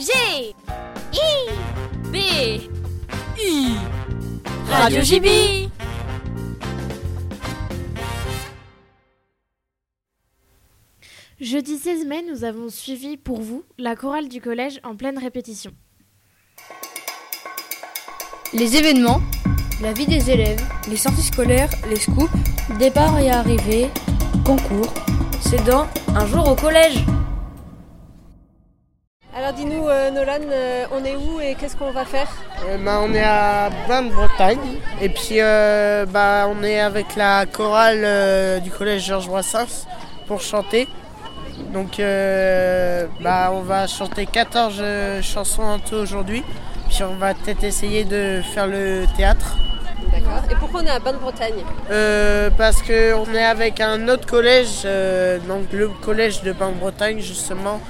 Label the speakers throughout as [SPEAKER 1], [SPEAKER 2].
[SPEAKER 1] G
[SPEAKER 2] I
[SPEAKER 1] B
[SPEAKER 2] I
[SPEAKER 1] Radio JB
[SPEAKER 3] Jeudi 16 mai, nous avons suivi pour vous la chorale du collège en pleine répétition.
[SPEAKER 4] Les événements,
[SPEAKER 5] la vie des élèves,
[SPEAKER 4] les sorties scolaires, les scoops,
[SPEAKER 5] départ et arrivée,
[SPEAKER 4] concours,
[SPEAKER 5] c'est dans Un jour au collège.
[SPEAKER 6] Alors dis-nous euh, Nolan, euh, on est où et qu'est-ce qu'on va faire
[SPEAKER 7] euh, bah, On est à Bain-de-Bretagne et puis bah, on est avec la chorale du collège Georges Brassens pour chanter. Donc bah, on va chanter 14 euh, chansons en tout aujourd'hui. Puis on va peut-être essayer de faire le théâtre.
[SPEAKER 6] D'accord. Et pourquoi on est à Bain-de-Bretagne
[SPEAKER 7] Euh, parce qu'on est avec un autre collège, euh, donc le collège de Bain-de-Bretagne justement.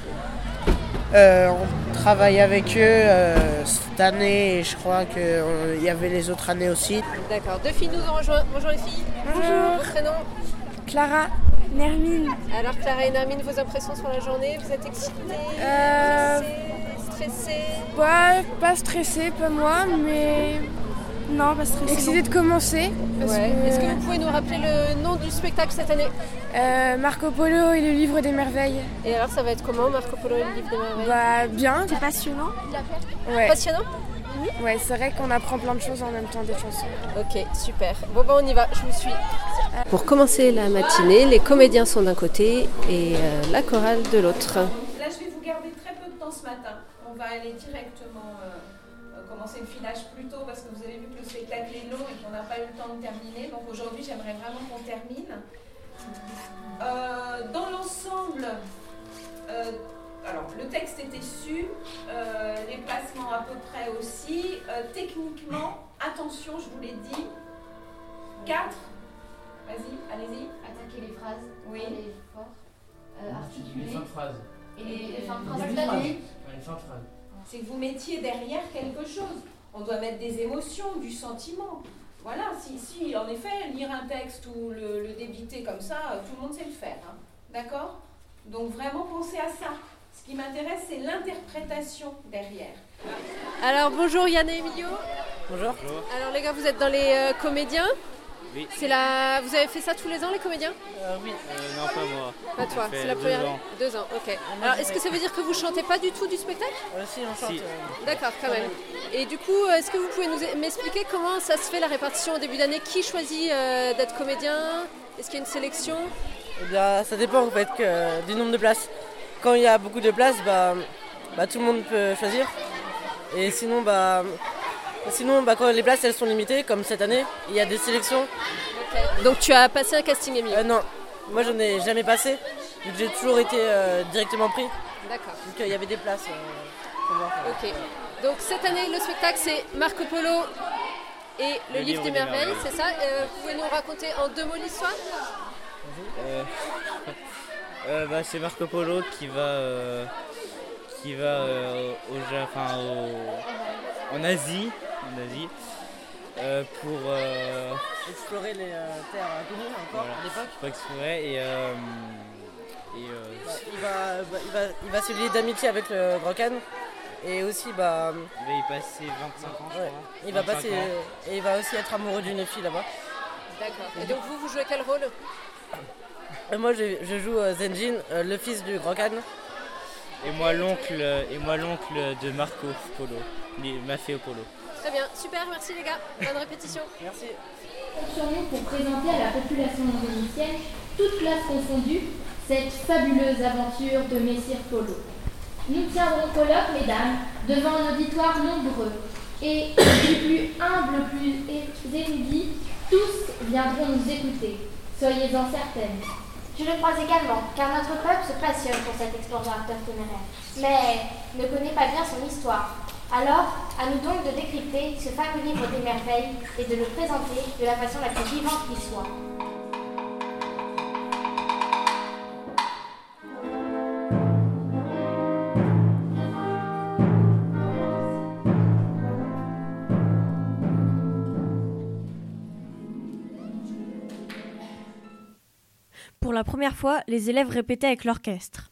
[SPEAKER 7] Euh, on travaille avec eux euh, cette année et je crois qu'il y avait les autres années aussi.
[SPEAKER 6] D'accord. Deux filles nous ont rejoint. Bonjour les filles.
[SPEAKER 8] Bonjour.
[SPEAKER 6] Votre prénom
[SPEAKER 8] Clara, Nermine.
[SPEAKER 6] Alors Clara et Nermine, vos impressions sur la journée Vous êtes excitées
[SPEAKER 8] Euh,
[SPEAKER 6] Stressées Stressées?
[SPEAKER 8] Pas, pas stressée, pas moi, mais. Non, pas stressée. Excitée de commencer. parce
[SPEAKER 6] Ouais.
[SPEAKER 8] que-
[SPEAKER 6] Est-ce que vous pouvez nous rappeler le nom du spectacle cette année
[SPEAKER 8] Euh, Marco Polo et le livre des merveilles.
[SPEAKER 6] Et alors ça va être comment Marco Polo et le livre des merveilles
[SPEAKER 8] Bah, bien. C'est passionnant. Ouais,
[SPEAKER 6] Passionnant
[SPEAKER 8] ouais c'est vrai qu'on apprend plein de choses en même temps des chansons.
[SPEAKER 6] Ok, super. Bon ben on y va, je vous suis. Pour commencer la matinée, les comédiens sont d'un côté et euh, la chorale de l'autre.
[SPEAKER 9] Là, je vais vous garder très peu de temps ce matin. On va aller directement euh, commencer le filage plus tôt parce que vous avez vu que le spectacle est long et qu'on n'a pas eu le temps de terminer. Donc aujourd'hui, j'aimerais vraiment qu'on termine. Euh, dans l'ensemble, euh, alors le texte est issu, euh, les placements à peu près aussi. Euh, techniquement, attention, je vous l'ai dit, 4. Vas-y, allez-y.
[SPEAKER 10] Attaquer les phrases,
[SPEAKER 9] Oui.
[SPEAKER 10] aller fort, euh, articuler.
[SPEAKER 11] Les fins de phrase.
[SPEAKER 10] Et les, les fins de
[SPEAKER 11] Les
[SPEAKER 10] phrases.
[SPEAKER 11] les fins de phrase.
[SPEAKER 9] C'est que vous mettiez derrière quelque chose. On doit mettre des émotions, du sentiment. Voilà, si, si en effet, lire un texte ou le, le débiter comme ça, euh, tout le monde sait le faire. hein. D'accord? Donc vraiment pensez à ça. Ce qui m'intéresse, c'est l'interprétation derrière.
[SPEAKER 6] Alors bonjour Yann et Emilio.
[SPEAKER 7] Bonjour.
[SPEAKER 6] Alors les gars, vous êtes dans les euh, comédiens?
[SPEAKER 11] Oui.
[SPEAKER 6] C'est la... Vous avez fait ça tous les ans les comédiens?
[SPEAKER 7] Oui.
[SPEAKER 11] Euh, non, pas moi.
[SPEAKER 6] Pas toi, c'est la
[SPEAKER 11] deux
[SPEAKER 6] première
[SPEAKER 11] ans.
[SPEAKER 6] Deux ans, ok. Alors est-ce que ça veut dire que vous chantez pas du tout du spectacle?
[SPEAKER 7] Si, on chante.
[SPEAKER 11] Si.
[SPEAKER 7] euh,
[SPEAKER 6] D'accord, quand même. Et du coup, euh, est-ce que vous pouvez nous m'expliquer comment ça se fait la répartition au début d'année? Qui choisit euh, d'être comédien? Est-ce qu'il y a une sélection?
[SPEAKER 7] Eh bien, ça dépend en fait que- du nombre de places. Quand il y a beaucoup de places, bah, bah, tout le monde peut choisir. Et sinon, bah, sinon bah, quand les places elles sont limitées, comme cette année, il y a des sélections.
[SPEAKER 6] Donc tu as passé un casting Emilio
[SPEAKER 7] Euh, non, moi j'en ai jamais passé, j'ai toujours été euh, directement pris.
[SPEAKER 6] D'accord.
[SPEAKER 7] Donc euh, il y avait des places. euh, pour voir.
[SPEAKER 6] Ok. Donc cette année, le spectacle, c'est Marco Polo et le, livre, des, merveilles, c'est ça? Euh, Vous pouvez nous raconter en deux mots l'histoire?
[SPEAKER 11] Euh, euh, bah, c'est Marco Polo qui va, euh, qui va euh, au, Ja- enfin, au- en Asie, en Asie euh, pour euh,
[SPEAKER 7] Explorer les euh, terres inconnues encore
[SPEAKER 11] Voilà.
[SPEAKER 7] à l'époque.
[SPEAKER 11] pour explorer et, euh, et euh,
[SPEAKER 7] Bah, il, va, bah, il, va, il va se lier d'amitié avec le Grand. Et aussi, bah,
[SPEAKER 11] il va y passer 25 ans, je
[SPEAKER 7] ouais,
[SPEAKER 11] crois.
[SPEAKER 7] il va
[SPEAKER 11] 25
[SPEAKER 7] passer
[SPEAKER 11] ans.
[SPEAKER 7] et il va aussi être amoureux d'une fille là-bas.
[SPEAKER 6] D'accord. Et donc vous, vous jouez quel rôle?
[SPEAKER 7] Et moi, je, je joue euh, Zenjin, euh, le fils du Grand.
[SPEAKER 11] Et moi l'oncle et moi l'oncle de Marco Polo, il m'a fait au polo.
[SPEAKER 6] Très bien, super, merci les gars. Bonne répétition.
[SPEAKER 7] Merci.
[SPEAKER 10] sur nous pour présenter à la population indonésien, toute classe confondue, cette fabuleuse aventure de Messire Polo. Nous tiendrons colloque, mesdames, devant un auditoire nombreux, et du plus humble, plus érudit, tous viendront nous écouter. Soyez-en certaines.
[SPEAKER 12] Je le crois également, car notre peuple se passionne pour cet explorateur téméraire, mais ne connaît pas bien son histoire. Alors, à nous donc de décrypter ce fameux livre des merveilles et de le présenter de la façon la plus vivante qui soit.
[SPEAKER 3] Pour la première fois, les élèves répétaient avec l'orchestre.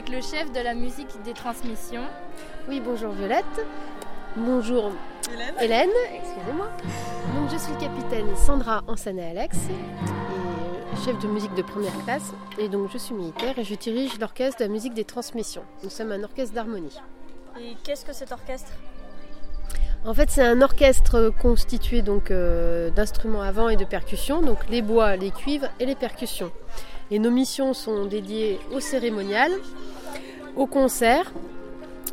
[SPEAKER 10] Avec le chef de la musique des transmissions.
[SPEAKER 13] Oui, bonjour Violette. Bonjour
[SPEAKER 14] Hélène.
[SPEAKER 13] Hélène, excusez-moi. Donc je suis le capitaine Sandra Ansané Alex, et chef de musique de première classe. Et donc je suis militaire et je dirige l'orchestre de la musique des transmissions. Nous sommes un orchestre d'harmonie.
[SPEAKER 14] Et qu'est-ce que cet orchestre?
[SPEAKER 13] En fait, c'est un orchestre constitué donc euh, d'instruments à vent et de percussions, donc les bois, les cuivres et les percussions. Et nos missions sont dédiées au cérémonial, au concert.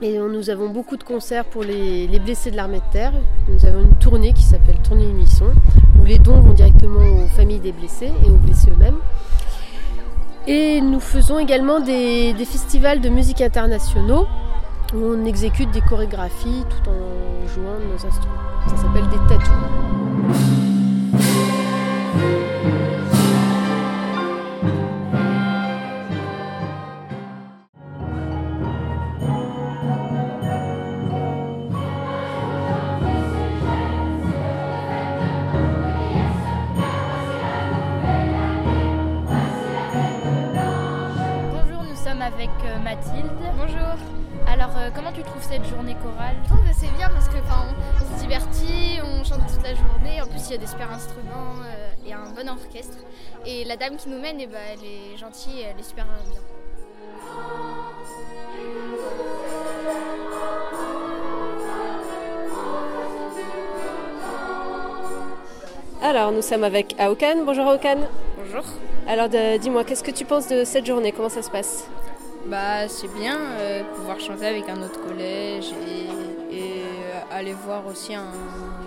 [SPEAKER 13] Et nous avons beaucoup de concerts pour les, les blessés de l'armée de terre. Nous avons une tournée qui s'appelle Tournée Unisson, où les dons vont directement aux familles des blessés et aux blessés eux-mêmes. Et nous faisons également des, festivals de musique internationaux où on exécute des chorégraphies tout en jouant de nos instruments. Ça s'appelle des tatous.
[SPEAKER 10] Mathilde.
[SPEAKER 15] Bonjour.
[SPEAKER 10] Alors, euh, comment tu trouves cette journée chorale?
[SPEAKER 15] Je trouve que c'est bien parce que on, on se divertit, on chante toute la journée. En plus, il y a des super instruments euh, et un bon orchestre. Et la dame qui nous mène, eh ben, elle est gentille, elle est super bien.
[SPEAKER 13] Alors, nous sommes avec Aokan. Bonjour Aokan.
[SPEAKER 16] Bonjour.
[SPEAKER 13] Alors, dis-moi, qu'est-ce que tu penses de cette journée? Comment ça se passe?
[SPEAKER 16] Bah c'est bien euh, pouvoir chanter avec un autre collège et, et, aller voir aussi un-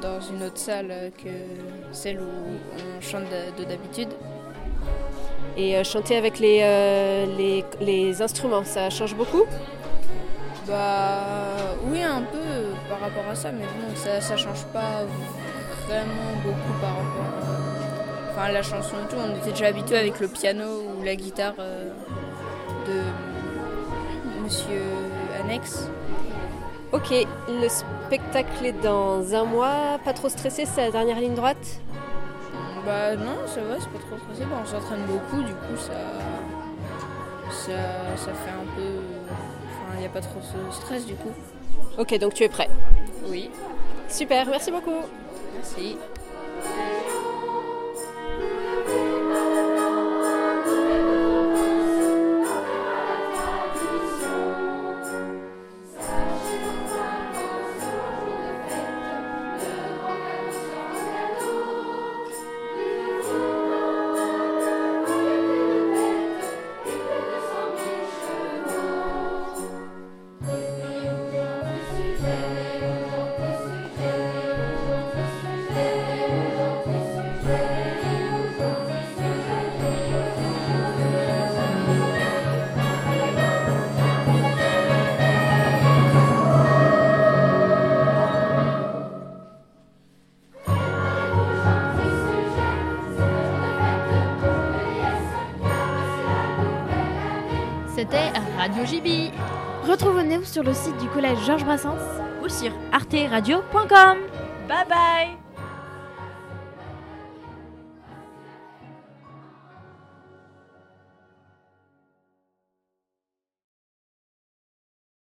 [SPEAKER 16] dans une autre salle que celle où on chante de de d'habitude.
[SPEAKER 13] Et euh, chanter avec les, euh, les, les instruments, ça change beaucoup?
[SPEAKER 16] Bah oui un peu par rapport à ça mais bon ça, ça change pas vraiment beaucoup par rapport à enfin, la chanson et tout. On était déjà habitué avec le piano ou la guitare euh, de Monsieur Annex.
[SPEAKER 13] Ok, le spectacle est dans un mois. Pas trop stressé, c'est la dernière ligne droite?
[SPEAKER 16] Bah non, ça va, c'est pas trop stressé. Bah, on s'entraîne beaucoup, du coup ça, ça, ça fait un peu... Enfin, il n'y a pas trop de stress du coup.
[SPEAKER 13] Ok, donc tu es prêt?
[SPEAKER 16] Oui.
[SPEAKER 13] Super, merci beaucoup.
[SPEAKER 16] Merci.
[SPEAKER 10] Radio JB.
[SPEAKER 3] Retrouvez-nous sur le site du collège Georges Brassens
[SPEAKER 2] ou sur arteradio.com. Bye bye